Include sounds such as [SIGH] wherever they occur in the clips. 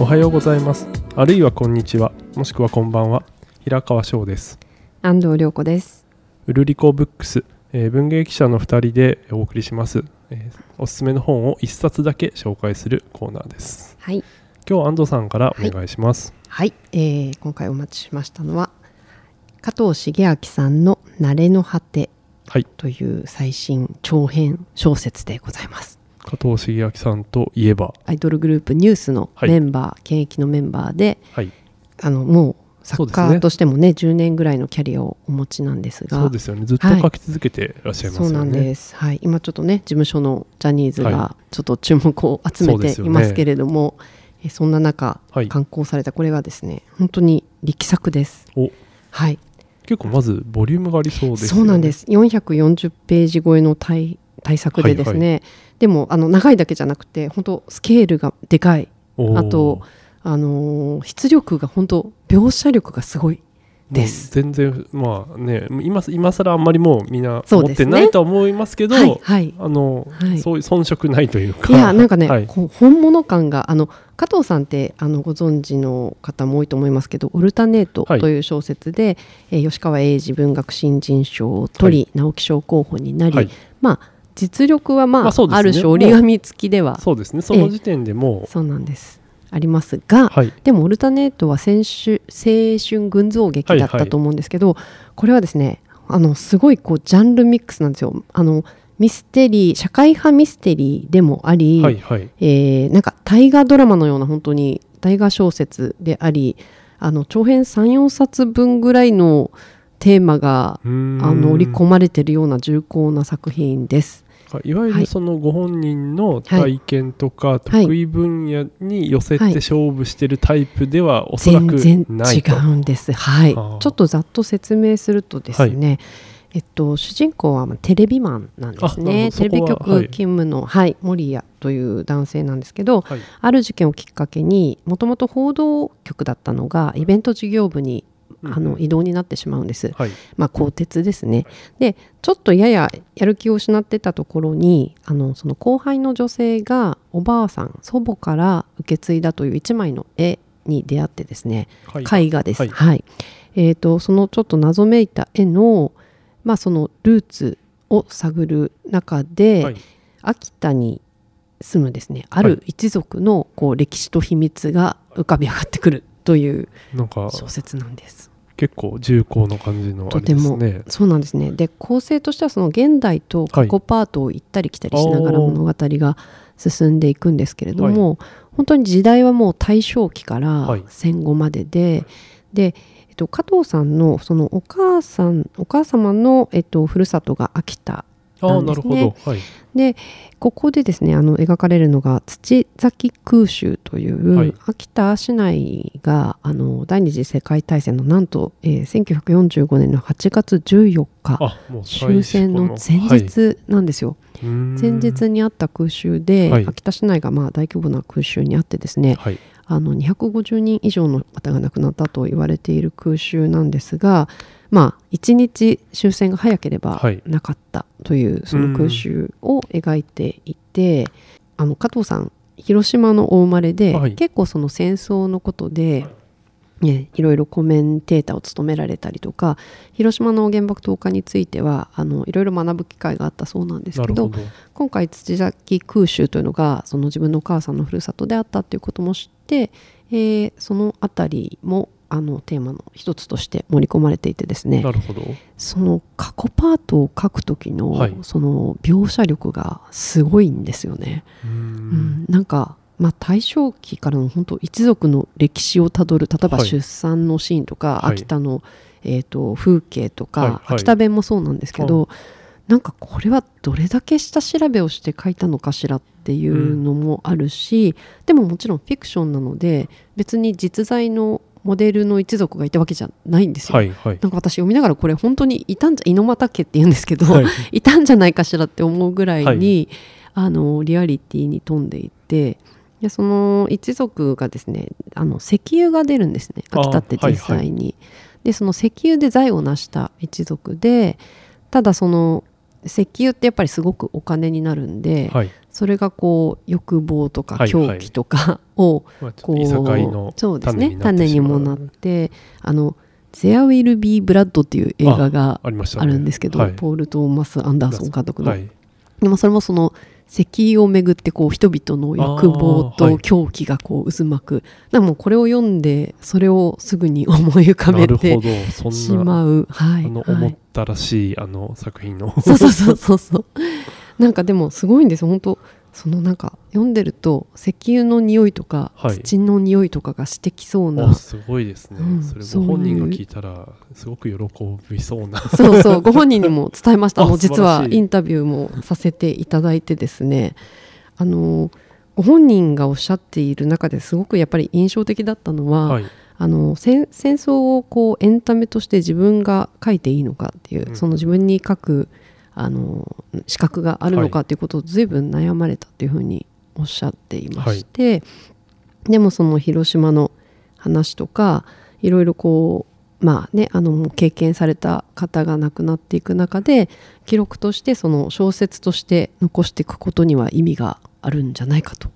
おはようございます。あるいはこんにちは。もしくはこんばんは。平川翔です。安藤涼子です。ウルリコブックス、えー文芸記者の2人でお送りします、えーおすすめの本を1冊だけ紹介するコーナーです。はい。今日安藤さんからお願いします。はい、えー今回お待ちしましたのは加藤茂明さんの「慣れの果てはい」という最新長編小説でございます加藤茂明さんといえば。アイドルグループニュースのはい。メンバー、現役のメンバーではい。あのもう作家としてもね10年ぐらいのキャリアをお持ちなんですが。そうですよね。ずっとはい書き続けてらっしゃいますよね、そうなんです、はい、今ちょっとね事務所のジャニーズはがちょっと注目を集めていますけれども、えそんな中、はい。刊行されたこれがですね本当に力作です。お。はい。結構まずボリュームがありそうですよね。そうなんです。440ページ超えの大大作でですね、でもあの長いだけじゃなくて本当スケールがでかい。あとあのー出力が本当描写力がすごいです。全然まあね今今更あんまりもうみんな持ってないとは思いますけどはいはい。あの、はい。そういう遜色ないというか。いやなんかね、はい。こう本物感があの加藤さんってあのご存知の方も多いと思いますけど「オルタネート」はい。という小説で、えー吉川英治文学新人賞を取り、直木賞候補になり、はい。まあ実力はまあ,、まあね。ある種折り紙付きではそうですね。その時点でもそうなんです。ありますが、はい。でも「オルタネート」は青春青春群像劇だったと思うんですけど、これはですねあのすごいこうジャンルミックスなんですよ。あのミステリー社会派ミステリーでもあり、はいはい。えーなんか大河ドラマのような本当に大河小説でありあの長編34冊分ぐらいのテーマがあの織り込まれているような重厚な作品です。いわゆはい。るそのご本人の体験とかはい。得意分野に寄せてはい勝負してるタイプではおそらく全然違ないとうんです。はい。はあちょっとざっと説明するとですね、えっと主人公はまあテレビマンなんですね。テレビ局勤務のはい森谷という男性なんですけど、はい。ある事件をきっかけにもともと報道局だったのがイベント事業部にうんあの移動になってしまうんです。はい。まあ、鋼鉄ですね。でちょっとやややる気を失ってたところにあのその後輩の女性がおばあさん祖母から受け継いだという一枚の絵に出会ってですね。はい絵画です。ははい。いえー、とそのちょっと謎めいた絵の,、まあそのルーツを探る中で、はい。秋田に住むですねある一族のこう歴史と秘密が浮かび上がってくるというなんか小説なんです。結構重厚な感じのあれとても。ですねそうなんですね。で構成としてはその現代と過去パートを行ったり来たりしながらはい物語が進んでいくんですけれども、本当に時代はもう大正期からはい。戦後までで、で、えっと、加藤さんのそのお母さんお母様の、えっと、ふるさとが秋田んですね。はい。でここでですねあの描かれるのが土崎空襲という、はい。秋田市内があの第二次世界大戦のなんと、えー1945年の8月14日終戦の前はい日なんですよ、うーん。前日にあった空襲で、はい。秋田市内がまあ大規模な空襲にあってですねはいあの250人以上の方が亡くなったと言われている空襲なんですがまあ一日終戦が早ければはい。なかったというその空襲を描いていて、あの加藤さん広島のお生まれで、はい。結構その戦争のことで、ね、いろいろコメンテーターを務められたりとか広島の原爆投下についてはあのいろいろ学ぶ機会があったそうなんですけど今回土崎空襲というのがその自分のお母さんのふるさとであったということも知って、えーそのあたりもあのテーマの一つとして盛り込まれていてですね。なるほど。その過去パートを書く時の、はい。その描写力がすごいんですよね。うん、なんか、まあ、大正期からの本当一族の歴史をたどる例えばはい。出産のシーンとか、はい。秋田の、えー、と風景とか、はいはい。秋田弁もそうなんですけど、なんかこれはどれだけ下調べをして書いたのかしらっていうのもあるし、でももちろんフィクションなので別に実在のモデルの一族がいたわけじゃないんですよ。はいはい。なんか私読みながらこれ本当にいたんじゃ猪俣家って言うんですけど、はい。い、たんじゃないかしらって思うぐらいに、あのリアリティに富んでいてでその一族がですねあの石油が出るんですね。あ秋田って実際に。でその石油で財を成した一族でただその石油ってやっぱりすごくお金になるんで、はい。それがこう欲望とかはい狂気とか [LAUGHS] をこうそうですね。種になって種しまう。にもなってあの「There Will Be Blood」っていう映画があるんですけど、はい。ポール・トーマス・アンダーソン監督の、はい。でもそれもその石油をめぐってこう人々の欲望と狂気がこう渦巻く、でもこれを読んでそれをすぐに思い浮かべてしまう、はい。あのはい思ったらしい、あの作品の。そうそうそうそうそう。なんかでもすごいんですよ。本当そのなんか読んでると石油の匂いとか、はい。土の匂いとかがしてきそうな。あすごいですね、うんそれそういう。ご本人が聞いたらすごく喜びそうな。そうそうご本人にも伝えました。[LAUGHS] ああの実はインタビューもさせていただいてですね。あのご本人がおっしゃっている中ですごくやっぱり印象的だったのは、はい。あの戦戦争をこうエンタメとして自分が書いていいのかっていう、うん。その自分に書くあの資格があるのかっていうことを随分悩まれたっていうふうにおっしゃっていまして、でもその広島の話とかいろいろこうまあねあの経験された方が亡くなっていく中で記録としてその小説として残していくことには意味があるんじゃないかと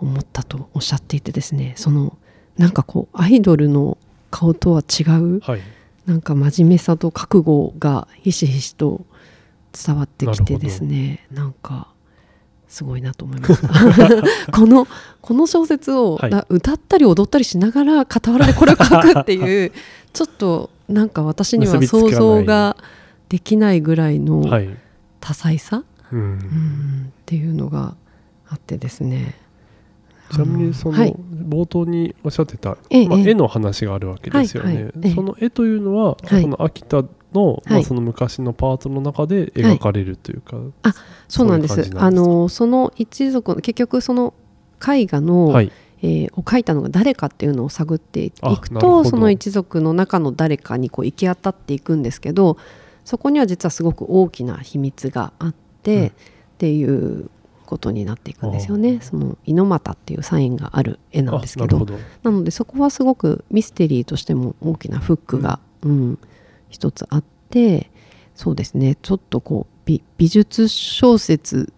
思ったとおっしゃっていてですねそのなんかこうアイドルの顔とは違うはい。なんか真面目さと覚悟がひしひしと伝わってきてですねなんかすごいなと思いました。[LAUGHS] このこの小説を、はい。な歌ったり踊ったりしながら傍らでこれを書くっていうちょっとなんか私には想像ができないぐらいのはい、多彩さ、うん。うん。っていうのがあってですね。ちなみにその、はい。冒頭におっしゃってた、ええまあ、ええ。絵の話があるわけですよね、はいはい。ええ。その絵というのは、はい。その秋田の,、まあ、はい。その昔のパートの中で描かれるというか、そうなんです。そうなんですかあのその一族の結局その絵画の、はい。えーを描いたのが誰かっていうのを探っていくとその一族の中の誰かにこう行き当たっていくんですけどそこには実はすごく大きな秘密があって、うん。っていうことになっていくんですよね。その猪俣っていうサインがある絵なんですけど。あなのでそこはすごくミステリーとしても大きなフックが、うん一つあってそうですね。ちょっとこう美美術小説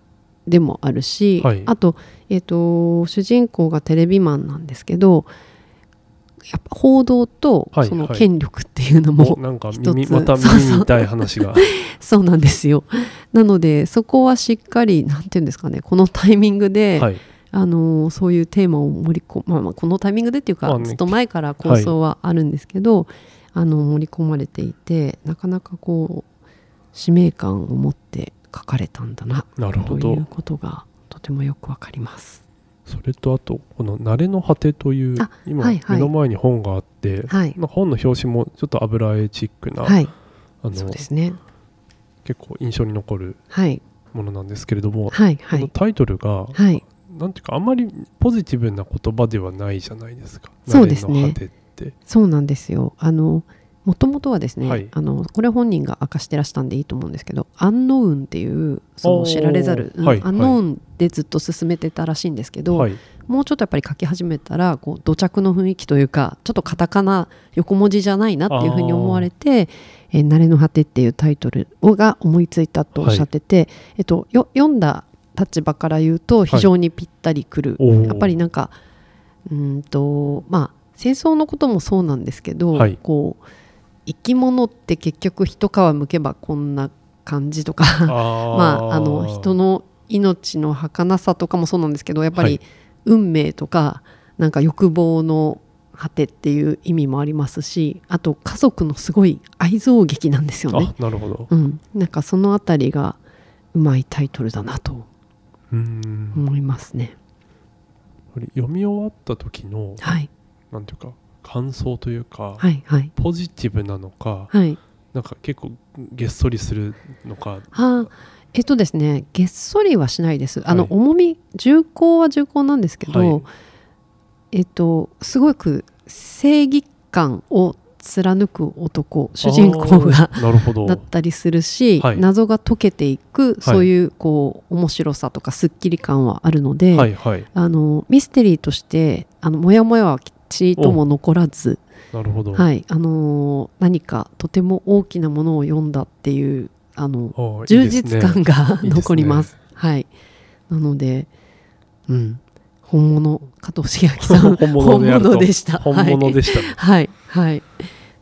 でもあるし、はい。あと,、えー、と主人公がテレビマンなんですけどやっぱ報道とはいそのはい。権力っていうのも、おなんか一耳つ。またい話が。[LAUGHS] そうなんですよ。なのでそこはしっかりなんていうんですかねこのタイミングで、はい。あのそういうテーマを盛り込まあ、まあこのタイミングでっていうか、まあね。ずっと前から構想はあるんですけど、あの盛り込まれていてなかなかこう使命感を持って書かれたんだななるほど。ということがとてもよくわかります。それとあとこの「慣れの果て」というあ今はいはい。目の前に本があって、はい、なんか本の表紙もちょっと油絵チックな、はい、あのそうですね。結構印象に残るはい、ものなんですけれども、はい、はい、このタイトルが、はい、なんていうかあんまりポジティブな言葉ではないじゃないですか。そうですね。慣れの果てって。そうなんですよ。あのもともとはですね、はい。あのこれ本人が明かしてらしたんでいいと思うんですけど「アンノウン」っていうその知られざる、はいアンノウンでずっと進めてたらしいんですけど、はい、もうちょっとやっぱり書き始めたらこう土着の雰囲気というかちょっとカタカナ横文字じゃないなっていうふうに思われて「えー慣れの果て」っていうタイトルをが思いついたとおっしゃってて、えっと、よ読んだ立場から言うと非常にぴったりくる、やっぱりなんかうーんとまあ戦争のこともそうなんですけど、はい。こう生き物って結局一皮むけばこんな感じとか [LAUGHS] まああの人の命の儚さとかもそうなんですけどやっぱりはい。運命とかなんか欲望の果てっていう意味もありますしあと家族のすごい愛憎劇なんですよね。あなるほど。うん、なんかそのあたりがうまいタイトルだなと思いますね。読み終わった時のはいなんていうか感想というか、はいはい。ポジティブなのかはい。なんか結構げっそりするのか。あえっとですねげっそりはしないです。あの、はい。重み重厚は重厚なんですけど、はい。えっとすごく正義感を貫く男主人公がなるほど。だったりするし、はい。謎が解けていくそういうこう面白さとかすっきり感はあるので、はいはい。あのミステリーとしてあのモヤモヤはちりとも残らず、なるほど、はいあのー何かとても大きなものを読んだっていうあの充実感が残ります。はい。なので、うん、本物加藤茂明さん [LAUGHS] 本物でした。本物でしたね、はいはい。はい。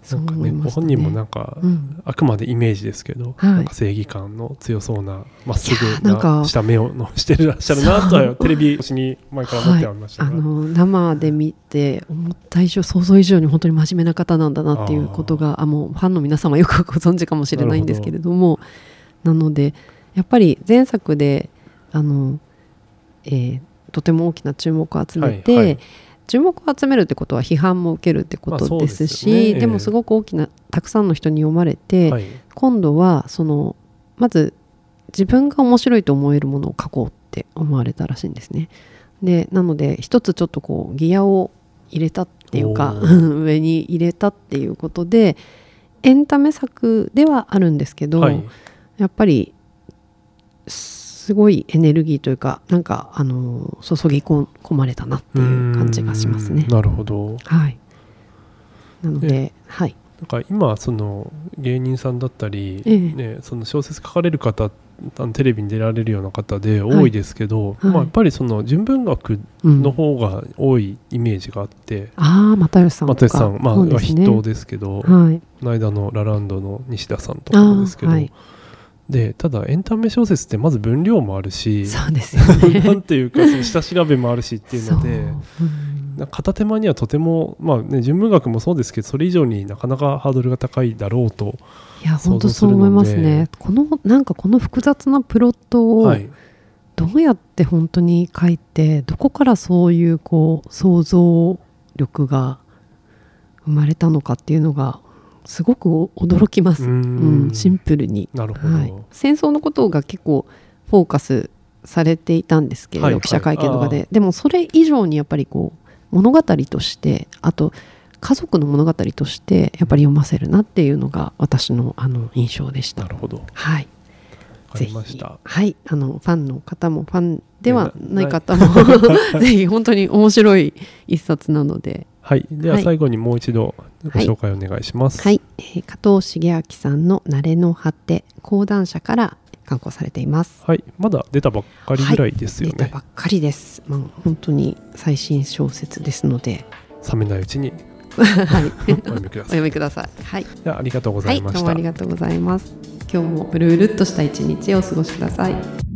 そうなんかね。ご本人もなんか、うん。あくまでイメージですけど、はい。なんか正義感の強そうなまっすぐーなんかなした目をのしてらっしゃるなとはテレビ越しに前から思ってはい。ましたが、あの生で見て思った以上想像以上に本当に真面目な方なんだなっていうことがあもうファンの皆様よくご存知かもしれないんですけれどもなのでやっぱり前作であの、えーとても大きな注目を集めて、はいはい注目を集めるってことは批判も受けるってことですすよね。し、ええでもすごく大きなたくさんの人に読まれて、はい、今度はそのまず自分が面白いと思えるものを書こうって思われたらしいんですね。でなので一つちょっとこうギアを入れたっていうか [LAUGHS] 上に入れたっていうことでエンタメ作ではあるんですけど、はい、やっぱりすごいエネルギーというかなんかあの注ぎ込まれたなっていう感じがしますね。なるほど。はい、なので、はい、なんか今その芸人さんだったり、ええ。ね、その小説書かれる方あのテレビに出られるような方で多いですけど、はい。まあ、やっぱりその純文学うんの方が多いイメージがあって、ああ又吉さんとか。又吉さん、まあ、ね。筆頭ですけど、はい、この間のラランドの西田さんとかもですけど、はいでただエンタメ小説ってまず分量もあるしそうですよね。[LAUGHS] なんていうかその下調べもあるしっていうので片手間にはとてもまあね純文学もそうですけどそれ以上になかなかハードルが高いだろうと、いや本当そう思いますね。このなんかこの複雑なプロットをはい、どうやって本当に書いてどこからそういうこう想像力が生まれたのかっていうのがすごく驚きます。うん。んシンプルに、なるほど、はい、戦争のことが結構フォーカスされていたんですけれど、はいはい。記者会見とかで。でもそれ以上にやっぱりこう物語としてあと家族の物語としてやっぱり読ませるなっていうのが私のあの印象でした。な。るほど。わはい、かりました。はい、あのファンの方もファンではねない方も [LAUGHS] ぜひ本当に面白い一冊なので、はい。でははい。最後にもう一度ご紹介お願いします、はい、えー加藤茂明さんの「慣れの果て」講談社から刊行されています。はい、まだ出たばっかりぐらいですよね、出たばっかりです。まあ、本当に最新小説ですので、冷めないうちに。[LAUGHS] はい、お読みくだおさい。[LAUGHS] 読みください。はい、ではありがとうござはいい、ました、どうもありがとうございます。今日もうるうるっとした一日をお過ごしください。